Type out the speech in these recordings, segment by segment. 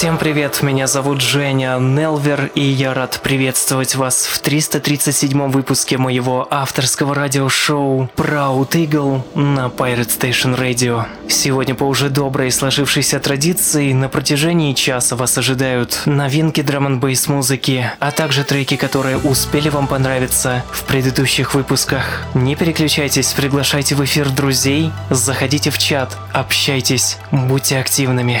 Всем привет, меня зовут Женя Нелвер, и я рад приветствовать вас в 337 выпуске моего авторского радиошоу Proud Eagle на Pirate Station Radio. Сегодня по уже доброй сложившейся традиции на протяжении часа вас ожидают новинки драм н музыки, а также треки, которые успели вам понравиться в предыдущих выпусках. Не переключайтесь, приглашайте в эфир друзей, заходите в чат, общайтесь, будьте активными.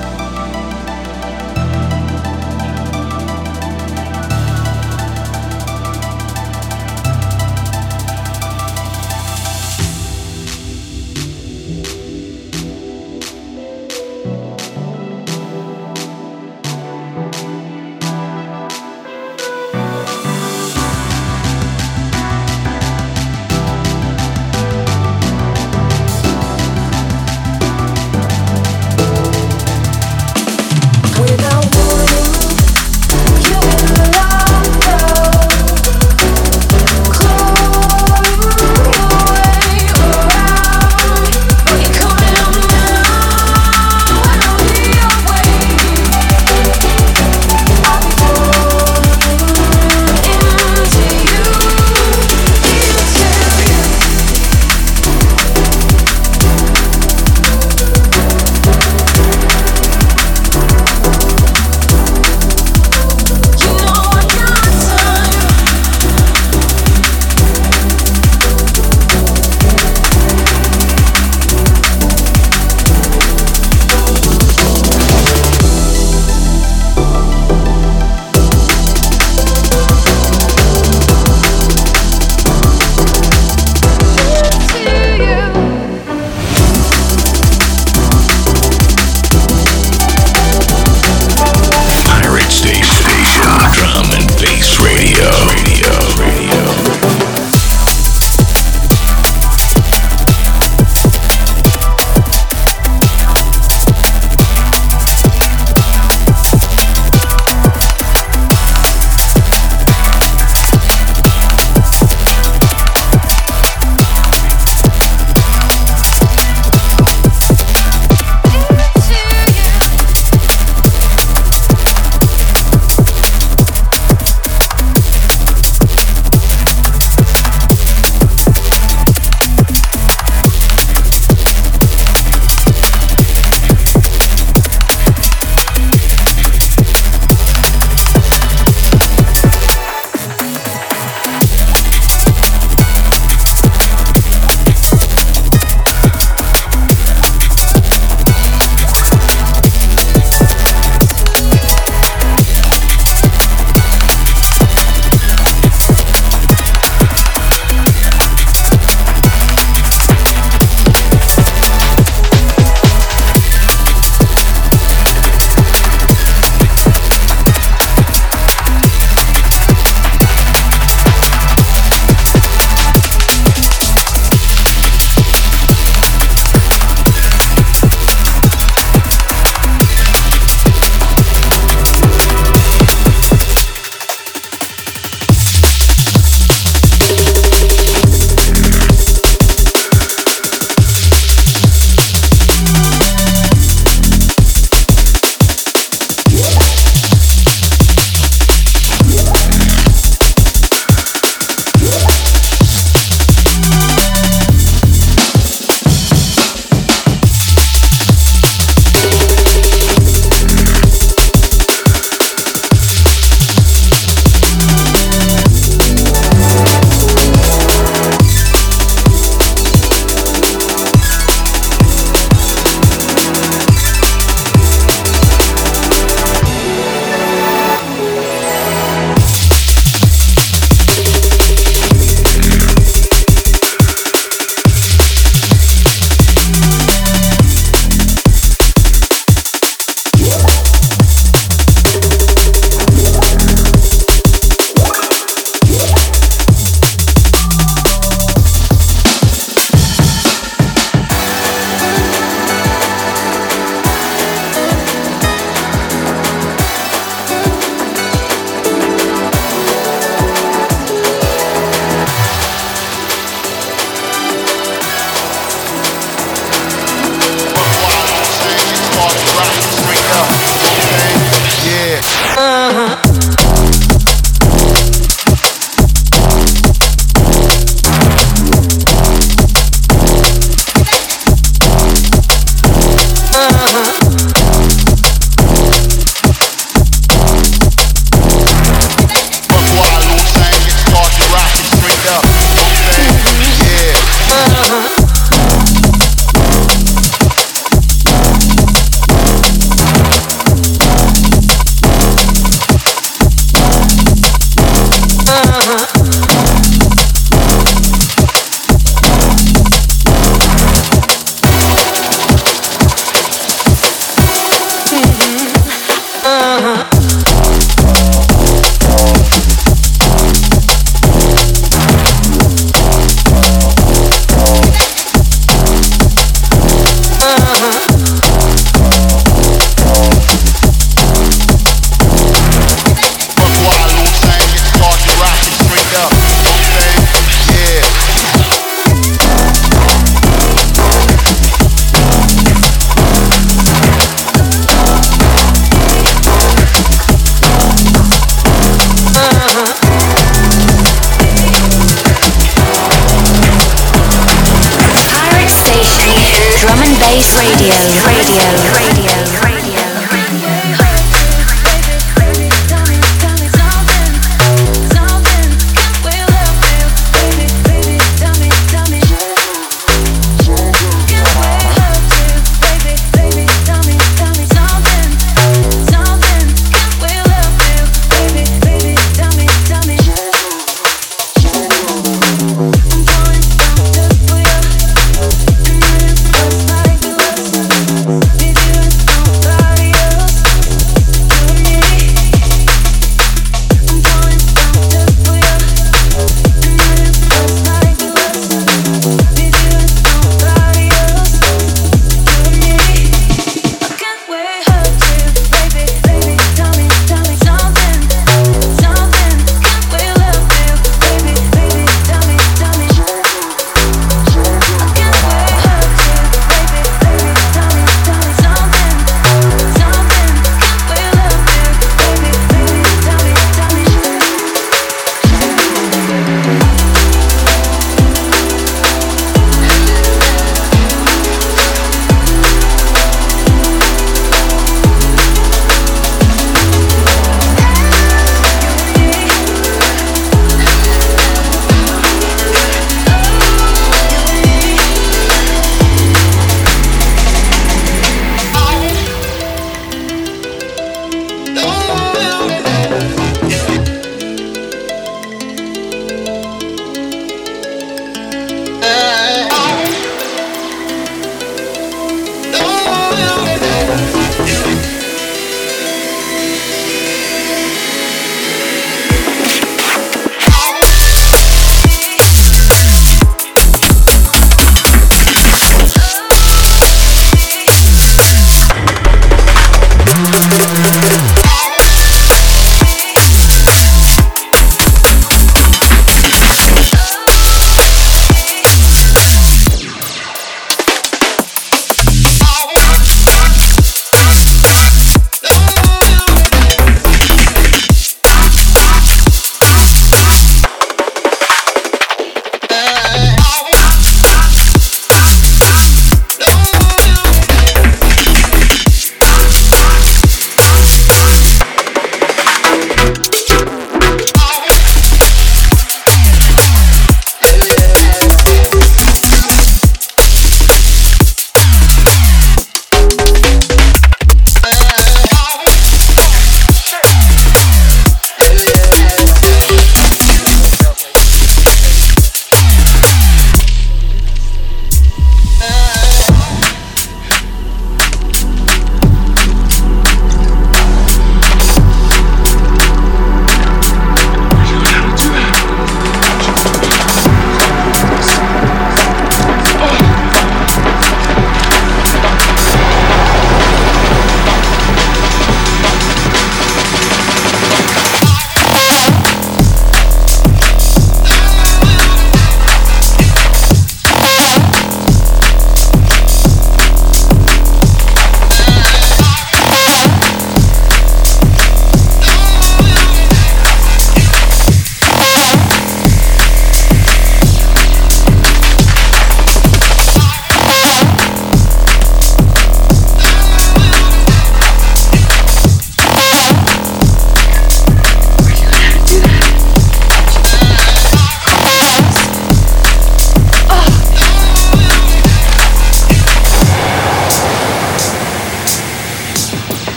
Yeah.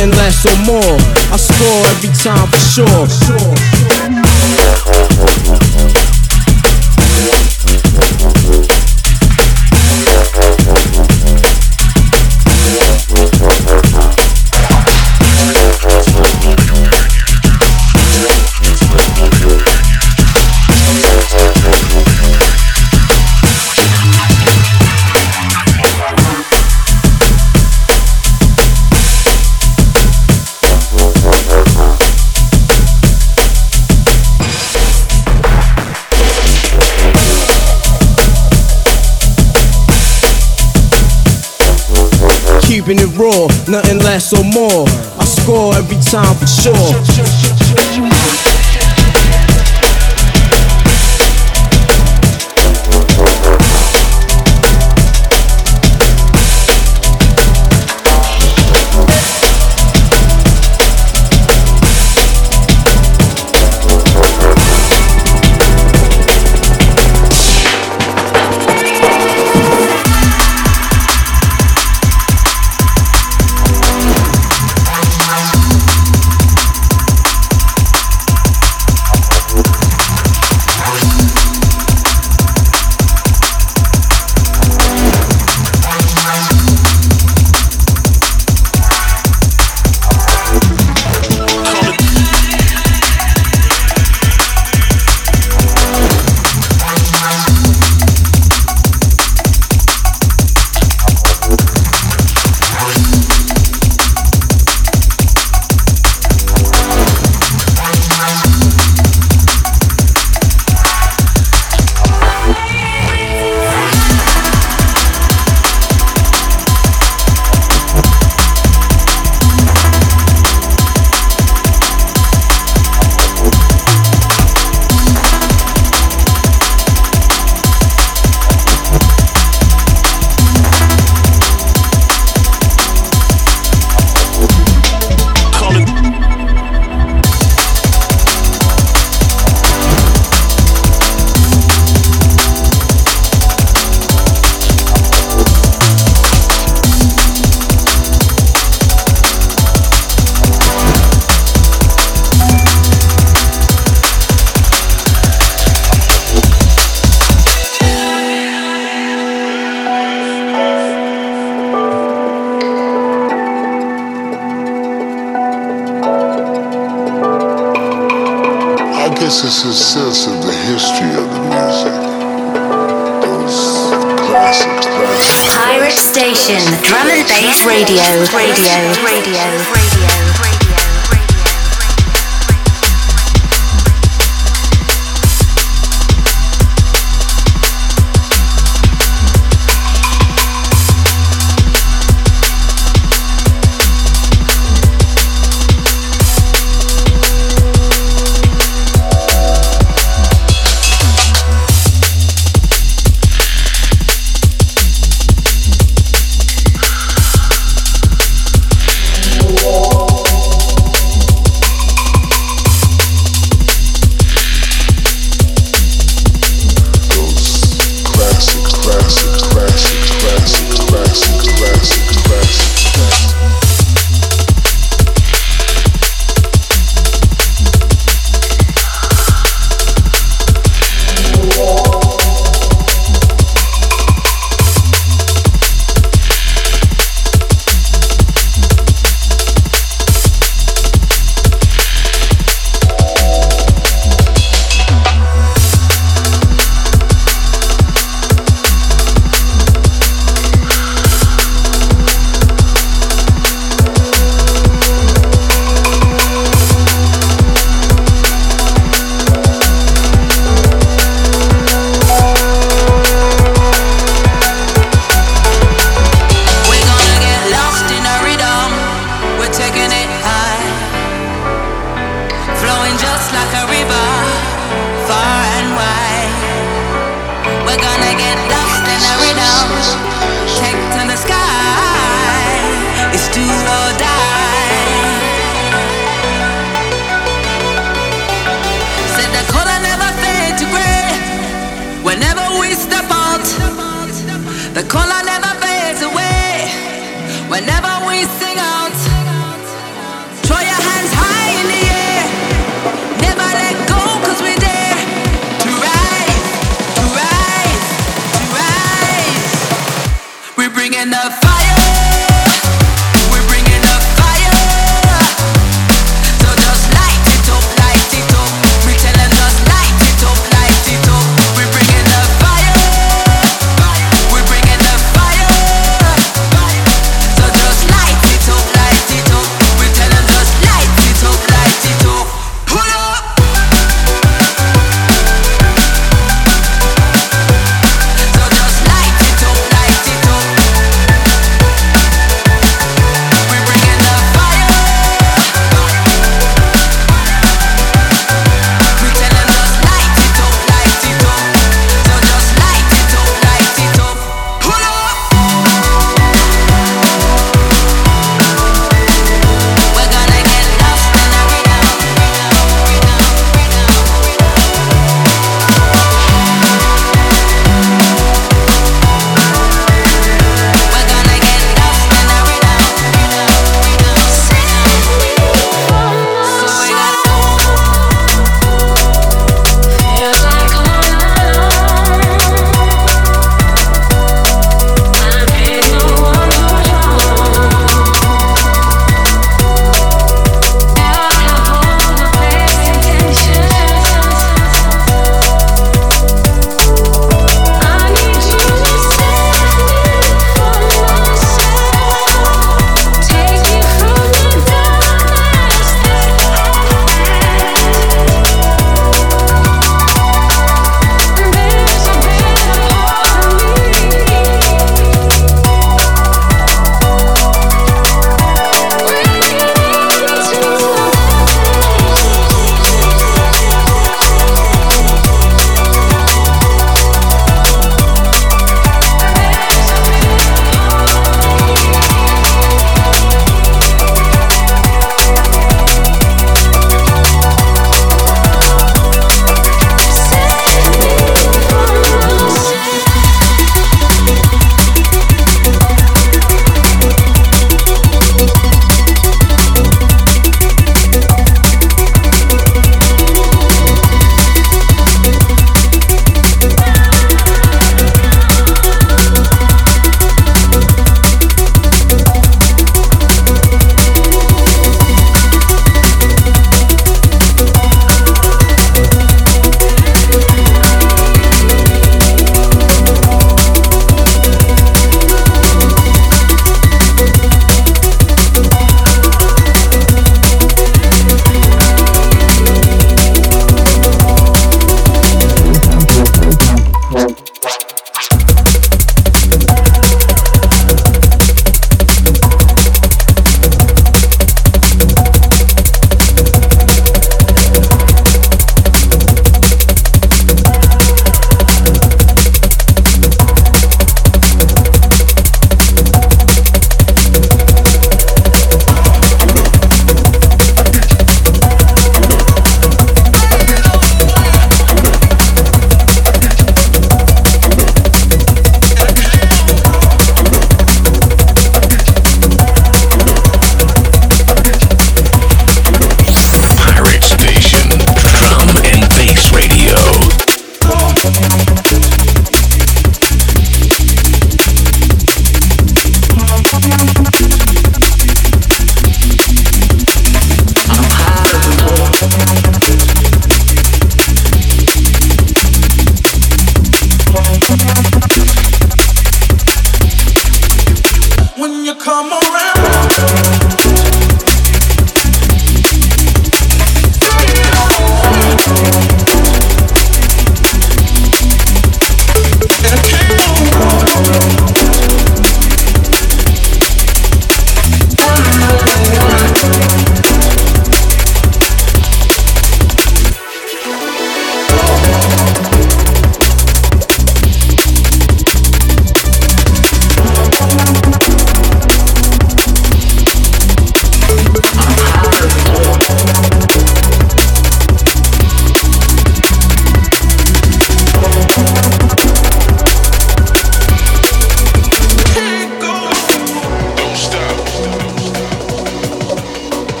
nothing less or more. I score every time for sure. Raw, nothing less or more. I score every time for sure.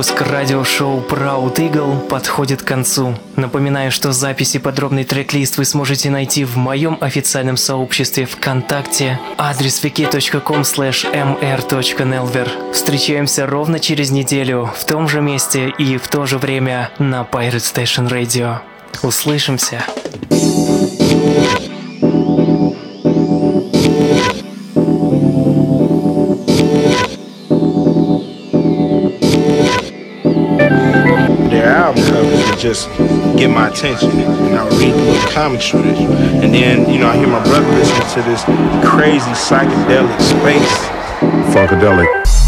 Выпуск радиошоу Proud Eagle подходит к концу. Напоминаю, что записи подробный трек-лист вы сможете найти в моем официальном сообществе ВКонтакте. Адрес wiki.com mr.nelver. Встречаемся ровно через неделю в том же месте и в то же время на Pirate Station Radio. Услышимся! Just get my attention. And I would read the commentary. And then, you know, I hear my brother listening to this crazy psychedelic space. Funkadelic.